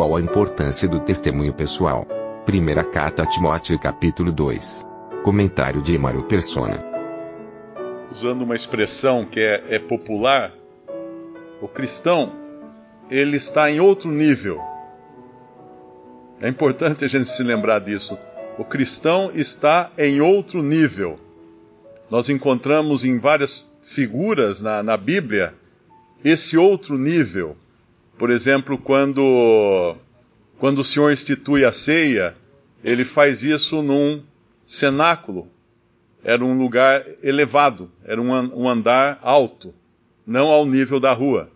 Qual a importância do testemunho pessoal? Primeira carta a Timóteo, capítulo 2. Comentário de Emaro Persona. Usando uma expressão que é, é popular, o cristão ele está em outro nível. É importante a gente se lembrar disso. O cristão está em outro nível. Nós encontramos em várias figuras na, na Bíblia esse outro nível. Por exemplo, quando, quando o Senhor institui a ceia, ele faz isso num cenáculo. Era um lugar elevado, era um, andar alto, não ao nível da rua.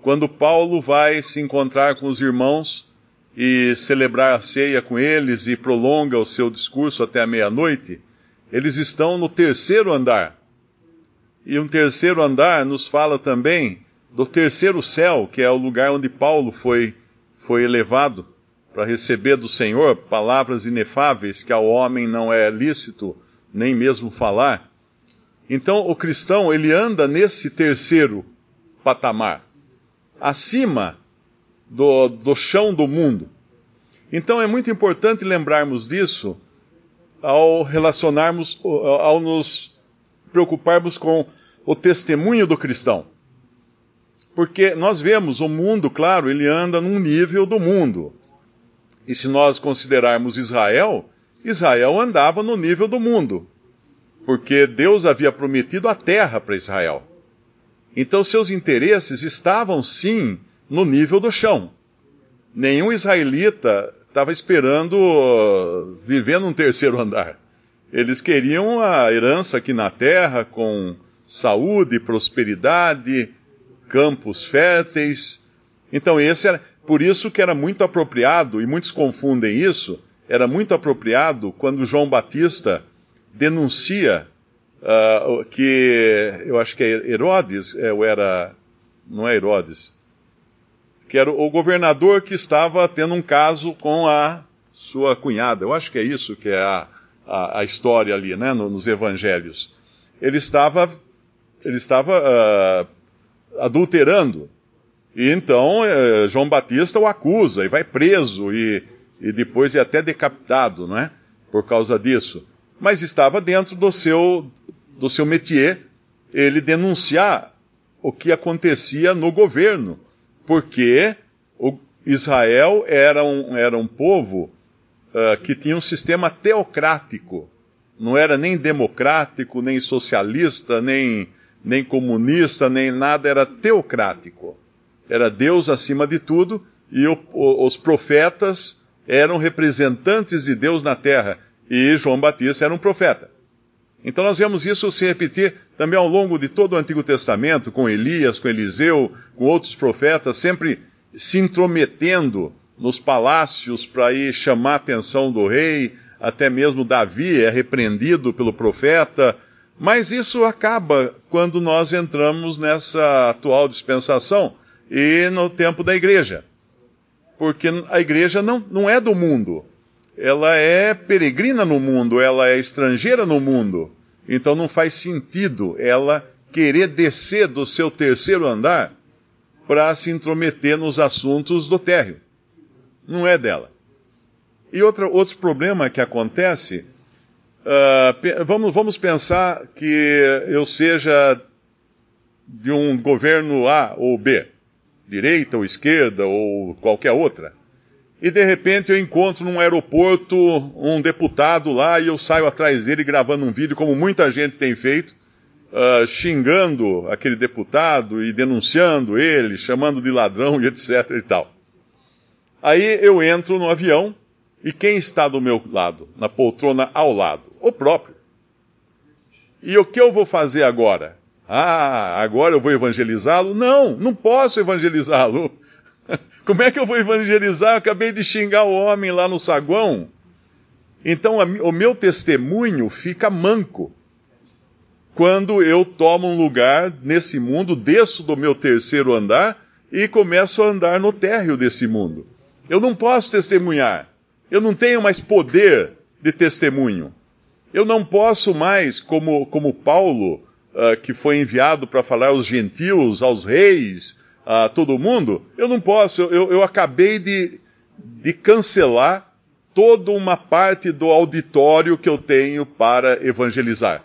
Quando Paulo vai se encontrar com os irmãos e celebrar a ceia com eles e prolonga o seu discurso até a meia-noite, eles estão no terceiro andar. E um terceiro andar nos fala também do terceiro céu, que é o lugar onde Paulo foi, foi elevado para receber do Senhor palavras inefáveis que ao homem não é lícito nem mesmo falar. Então o cristão ele anda nesse terceiro patamar acima do, do chão do mundo. Então é muito importante lembrarmos disso ao relacionarmos, ao nos preocuparmos com o testemunho do cristão. Porque nós vemos o mundo, claro, ele anda num nível do mundo. E se nós considerarmos Israel, Israel andava no nível do mundo. Porque Deus havia prometido a terra para Israel. Então seus interesses estavam sim no nível do chão. Nenhum israelita estava esperando uh, viver num terceiro andar. Eles queriam a herança aqui na terra com saúde, prosperidade, campos férteis. Então esse era, por isso que era muito apropriado, e muitos confundem isso, era muito apropriado quando João Batista denuncia uh, que eu acho que é Herodes, é, era, não é Herodes, que era o governador que estava tendo um caso com a sua cunhada. Eu acho que é isso que é a, a, a história ali, né, nos evangelhos. Ele estava, ele estava uh, adulterando. E então uh, João Batista o acusa e vai preso e, e depois é até decapitado, não é? Por causa disso. Mas estava dentro do seu do seu métier, ele denunciar o que acontecia no governo, porque Israel era um, era um povo uh, que tinha um sistema teocrático, não era nem democrático, nem socialista, nem, nem comunista, nem nada, era teocrático. Era Deus acima de tudo e o, os profetas eram representantes de Deus na terra. E João Batista era um profeta. Então nós vemos isso se repetir também ao longo de todo o Antigo Testamento, com Elias, com Eliseu, com outros profetas, sempre se intrometendo nos palácios para ir chamar a atenção do rei, até mesmo Davi é repreendido pelo profeta. Mas isso acaba quando nós entramos nessa atual dispensação e no tempo da igreja. Porque a igreja não, não é do mundo. Ela é peregrina no mundo, ela é estrangeira no mundo. Então não faz sentido ela querer descer do seu terceiro andar para se intrometer nos assuntos do térreo. Não é dela. E outra, outro problema que acontece, uh, vamos, vamos pensar que eu seja de um governo A ou B, direita ou esquerda ou qualquer outra e de repente eu encontro num aeroporto um deputado lá e eu saio atrás dele gravando um vídeo, como muita gente tem feito, uh, xingando aquele deputado e denunciando ele, chamando de ladrão e etc e tal. Aí eu entro no avião e quem está do meu lado, na poltrona ao lado? O próprio. E o que eu vou fazer agora? Ah, agora eu vou evangelizá-lo? Não, não posso evangelizá-lo. Como é que eu vou evangelizar? Eu acabei de xingar o homem lá no saguão. Então o meu testemunho fica manco. Quando eu tomo um lugar nesse mundo, desço do meu terceiro andar e começo a andar no térreo desse mundo. Eu não posso testemunhar. Eu não tenho mais poder de testemunho. Eu não posso mais, como, como Paulo, uh, que foi enviado para falar aos gentios, aos reis, a todo mundo, eu não posso. Eu, eu acabei de, de cancelar toda uma parte do auditório que eu tenho para evangelizar.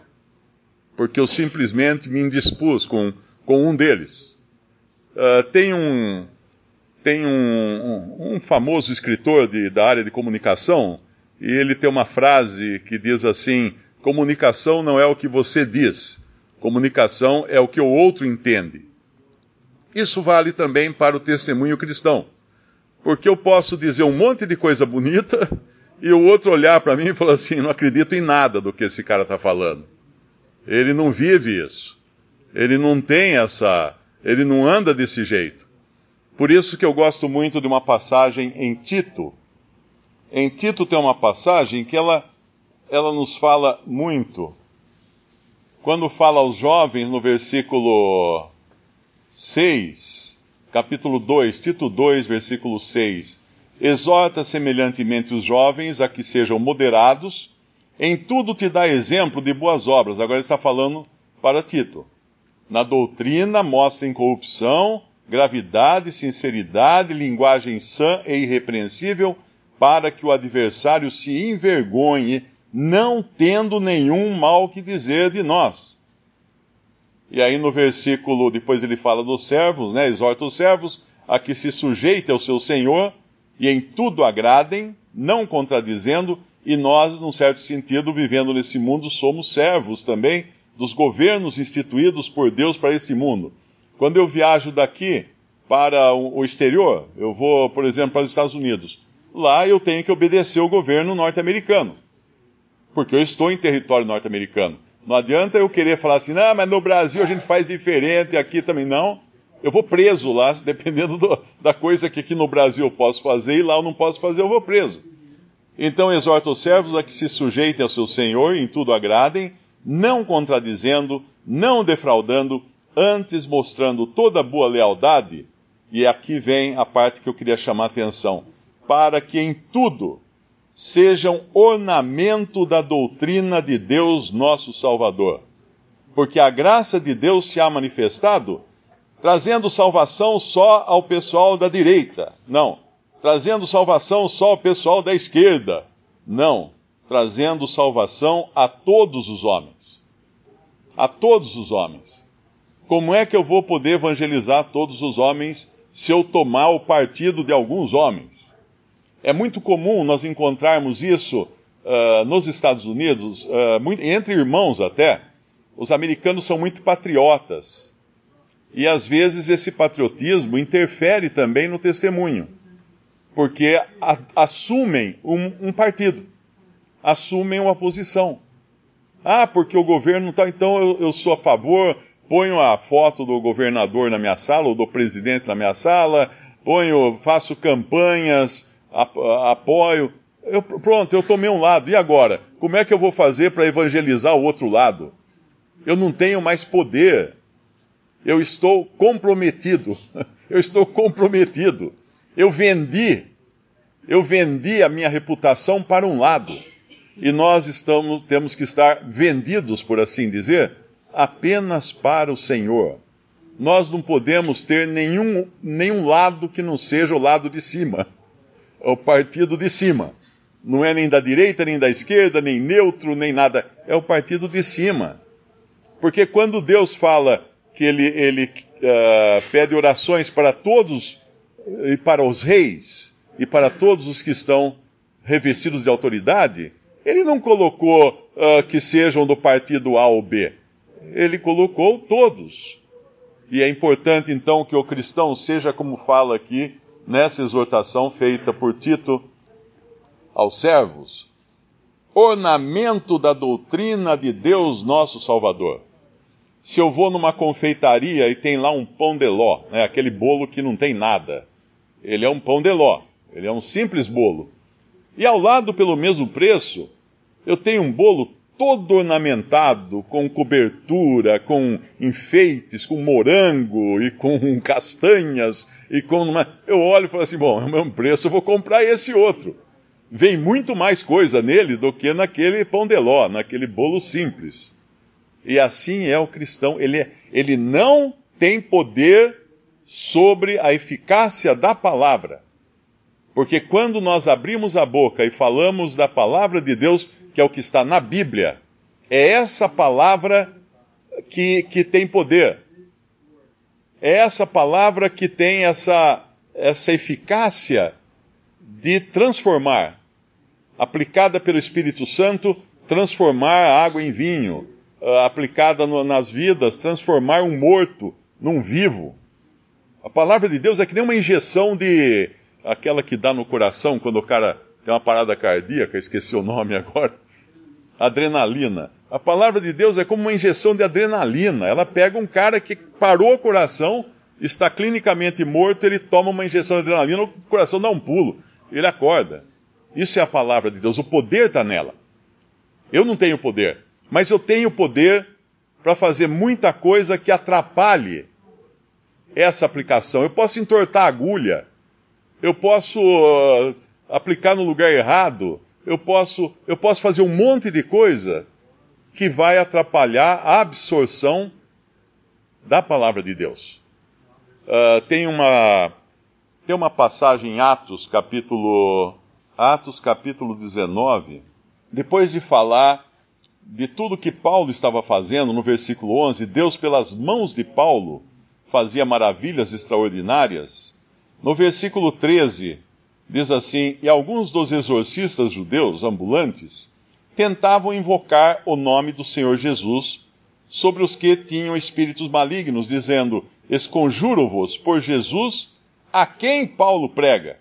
Porque eu simplesmente me indispus com, com um deles. Uh, tem um, tem um, um, um famoso escritor de, da área de comunicação, e ele tem uma frase que diz assim: comunicação não é o que você diz, comunicação é o que o outro entende. Isso vale também para o testemunho cristão. Porque eu posso dizer um monte de coisa bonita e o outro olhar para mim e falar assim: não acredito em nada do que esse cara está falando. Ele não vive isso. Ele não tem essa. Ele não anda desse jeito. Por isso que eu gosto muito de uma passagem em Tito. Em Tito tem uma passagem que ela, ela nos fala muito. Quando fala aos jovens no versículo 6, capítulo 2, Tito 2, versículo 6. Exorta semelhantemente os jovens a que sejam moderados, em tudo te dá exemplo de boas obras. Agora ele está falando para Tito. Na doutrina mostrem corrupção, gravidade, sinceridade, linguagem sã e irrepreensível, para que o adversário se envergonhe, não tendo nenhum mal que dizer de nós. E aí no versículo, depois ele fala dos servos, né? Exorta os servos a que se sujeitem ao seu Senhor e em tudo agradem, não contradizendo, e nós, num certo sentido, vivendo nesse mundo, somos servos também dos governos instituídos por Deus para esse mundo. Quando eu viajo daqui para o exterior, eu vou, por exemplo, para os Estados Unidos. Lá eu tenho que obedecer ao governo norte-americano, porque eu estou em território norte-americano. Não adianta eu querer falar assim, não, mas no Brasil a gente faz diferente, aqui também não. Eu vou preso lá, dependendo do, da coisa que aqui no Brasil eu posso fazer e lá eu não posso fazer, eu vou preso. Então exorta os servos a que se sujeitem ao seu Senhor, em tudo agradem, não contradizendo, não defraudando, antes mostrando toda boa lealdade. E aqui vem a parte que eu queria chamar a atenção. Para que em tudo sejam ornamento da doutrina de Deus nosso Salvador. Porque a graça de Deus se há manifestado, trazendo salvação só ao pessoal da direita. Não. Trazendo salvação só ao pessoal da esquerda. Não. Trazendo salvação a todos os homens. A todos os homens. Como é que eu vou poder evangelizar todos os homens se eu tomar o partido de alguns homens? É muito comum nós encontrarmos isso uh, nos Estados Unidos, uh, muito, entre irmãos até. Os americanos são muito patriotas. E às vezes esse patriotismo interfere também no testemunho. Porque a, assumem um, um, partido, assumem uma posição. Ah, porque o governo está, então eu, eu sou a favor, ponho a foto do governador na minha sala, ou do presidente na minha sala, ponho, faço campanhas apoio. Eu, pronto, eu tomei um lado. E agora? Como é que eu vou fazer para evangelizar o outro lado? Eu não tenho mais poder. Eu estou comprometido. Eu estou comprometido. Eu vendi. Eu vendi a minha reputação para um lado. E nós estamos, temos que estar vendidos, por assim dizer, apenas para o Senhor. Nós não podemos ter nenhum, nenhum lado que não seja o lado de cima o partido de cima. Não é nem da direita, nem da esquerda, nem neutro, nem nada. É o partido de cima. Porque quando Deus fala que ele, ele uh, pede orações para todos, e para os reis, e para todos os que estão revestidos de autoridade, ele não colocou uh, que sejam do partido A ou B. Ele colocou todos. E é importante então que o cristão seja como fala aqui nessa exortação feita por Tito aos servos, ornamento da doutrina de Deus nosso Salvador. se eu vou numa confeitaria e tem lá um pão de ló, né, aquele bolo que não tem nada. Ele é um pão de ló, ele é um simples bolo. E ao lado, pelo mesmo preço, eu tenho um bolo todo ornamentado, com cobertura, com enfeites, com morango e com castanhas e com uma... Eu olho e falo assim, bom, é o mesmo preço, eu vou comprar esse outro. Vem muito mais coisa nele do que naquele pão de ló, naquele bolo simples. E assim é o cristão, ele, ele não tem poder sobre a eficácia da palavra. Porque quando nós abrimos a boca e falamos da palavra de Deus, que é o que está na Bíblia, é essa palavra que, que tem poder. É essa palavra que tem essa, essa eficácia de transformar, aplicada pelo Espírito Santo, transformar a água em vinho, uh, aplicada no, nas vidas, transformar um morto num vivo. A palavra de Deus é que nem uma injeção de. aquela que dá no coração quando o cara tem uma parada cardíaca, esqueci o nome agora. Adrenalina. A palavra de Deus é como uma injeção de adrenalina. Ela pega um cara que parou o coração, está clinicamente morto, ele toma uma injeção de adrenalina, o coração dá um pulo, ele acorda. Isso é a palavra de Deus, o poder está nela. Eu não tenho poder, mas eu tenho poder para fazer muita coisa que atrapalhe essa aplicação. Eu posso entortar a agulha, eu posso uh, aplicar no lugar errado, eu posso, eu posso fazer um monte de coisa que vai atrapalhar a absorção da palavra de Deus. Uh, tem uma tem uma passagem em Atos capítulo Atos capítulo 19, depois de falar de tudo que Paulo estava fazendo, no versículo 11, Deus, pelas mãos de Paulo, fazia maravilhas extraordinárias. No versículo 13, diz assim: E alguns dos exorcistas judeus ambulantes tentavam invocar o nome do Senhor Jesus sobre os que tinham espíritos malignos, dizendo: Esconjuro-vos por Jesus, a quem Paulo prega.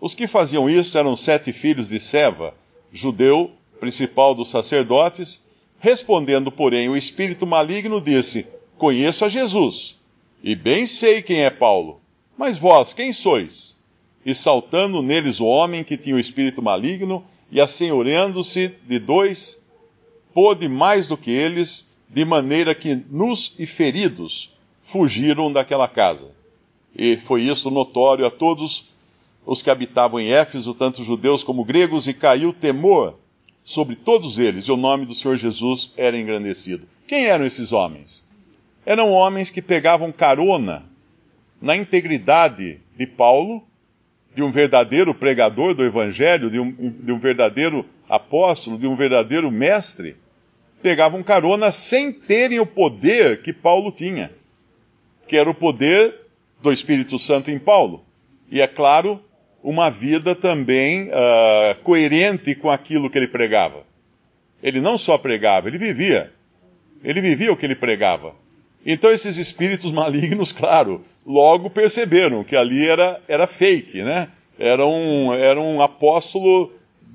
Os que faziam isto eram sete filhos de Seva, judeu principal dos sacerdotes, respondendo, porém, o espírito maligno disse: Conheço a Jesus, e bem sei quem é Paulo. Mas vós, quem sois? E saltando neles o homem que tinha o espírito maligno, e assenhoreando-se de dois, pôde mais do que eles, de maneira que nus e feridos fugiram daquela casa. E foi isso notório a todos os que habitavam em Éfeso, tanto judeus como gregos, e caiu temor sobre todos eles, e o nome do Senhor Jesus era engrandecido. Quem eram esses homens? Eram homens que pegavam carona na integridade de Paulo, de um verdadeiro pregador do Evangelho, de um, de um verdadeiro apóstolo, de um verdadeiro mestre, pegavam carona sem terem o poder que Paulo tinha, que era o poder do Espírito Santo em Paulo. E é claro, uma vida também uh, coerente com aquilo que ele pregava. Ele não só pregava, ele vivia. Ele vivia o que ele pregava. Então esses espíritos malignos, claro, logo perceberam que ali era, era fake, né? Era um, era um apóstolo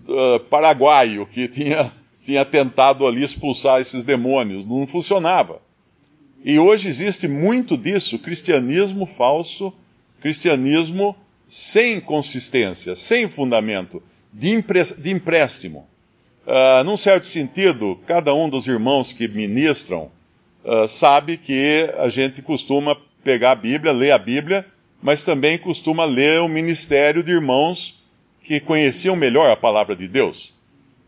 uh, paraguaio que tinha, tinha tentado ali expulsar esses demônios. Não funcionava. E hoje existe muito disso, cristianismo falso, cristianismo sem consistência, sem fundamento, de, de empréstimo. Uh, num certo sentido, cada um dos irmãos que ministram uh, sabe que a gente costuma pegar a Bíblia, ler a Bíblia, mas também costuma ler o ministério de irmãos que conheciam melhor a palavra de Deus.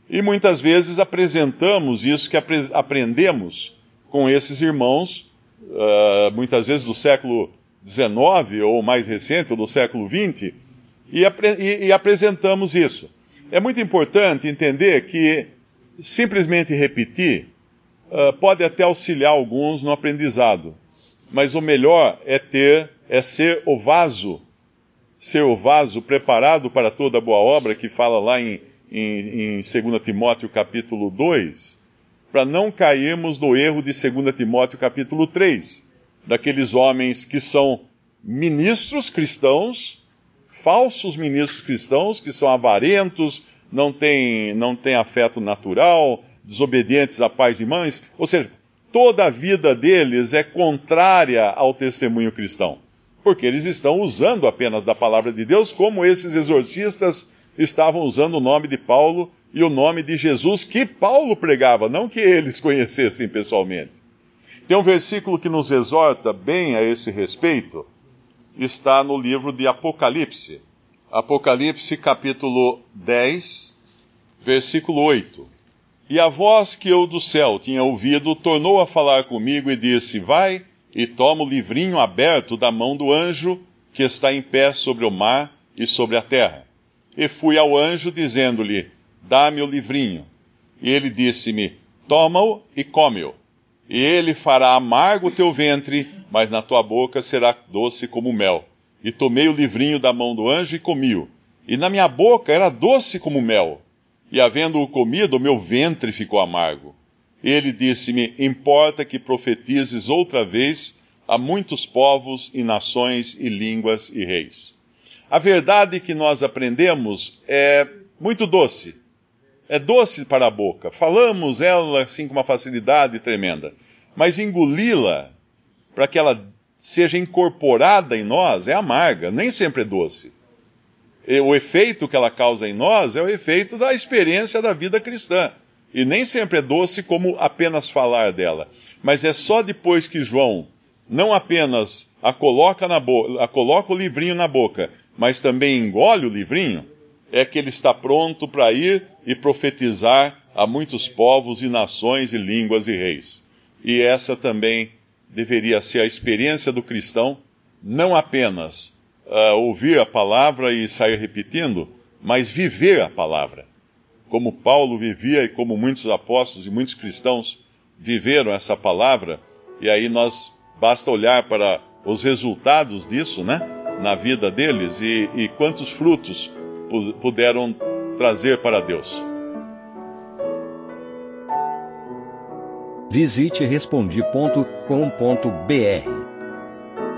E muitas vezes apresentamos isso que apre aprendemos com esses irmãos, uh, muitas vezes do século 19 ou mais recente, ou do século 20, e, e, e apresentamos isso. É muito importante entender que simplesmente repetir uh, pode até auxiliar alguns no aprendizado, mas o melhor é ter, é ser o vaso, ser o vaso preparado para toda boa obra, que fala lá em, em, em 2 Timóteo capítulo 2, para não cairmos no erro de 2 Timóteo capítulo 3 daqueles homens que são ministros cristãos, falsos ministros cristãos, que são avarentos, não têm, não têm afeto natural, desobedientes a pais e mães. Ou seja, toda a vida deles é contrária ao testemunho cristão. Porque eles estão usando apenas da palavra de Deus, como esses exorcistas estavam usando o nome de Paulo e o nome de Jesus que Paulo pregava, não que eles conhecessem pessoalmente. Tem um versículo que nos exorta bem a esse respeito, está no livro de Apocalipse. Apocalipse capítulo 10, versículo 8. E a voz que eu do céu tinha ouvido tornou a falar comigo e disse: Vai e toma o livrinho aberto da mão do anjo que está em pé sobre o mar e sobre a terra. E fui ao anjo dizendo-lhe: Dá-me o livrinho. E ele disse-me: Toma-o e come-o. E ele fará amargo o teu ventre, mas na tua boca será doce como mel. E tomei o livrinho da mão do anjo e comi-o. E na minha boca era doce como mel. E havendo-o comido, meu ventre ficou amargo. Ele disse-me: Importa que profetizes outra vez a muitos povos e nações e línguas e reis. A verdade que nós aprendemos é muito doce. É doce para a boca. Falamos ela assim com uma facilidade tremenda. Mas engoli-la, para que ela seja incorporada em nós, é amarga, nem sempre é doce. O efeito que ela causa em nós é o efeito da experiência da vida cristã. E nem sempre é doce como apenas falar dela. Mas é só depois que João não apenas a coloca, na a coloca o livrinho na boca, mas também engole o livrinho, é que ele está pronto para ir e profetizar a muitos povos e nações e línguas e reis. E essa também deveria ser a experiência do cristão, não apenas uh, ouvir a palavra e sair repetindo, mas viver a palavra. Como Paulo vivia e como muitos apóstolos e muitos cristãos viveram essa palavra, e aí nós basta olhar para os resultados disso, né? Na vida deles e, e quantos frutos puderam trazer para Deus. Visite respondi.com.br.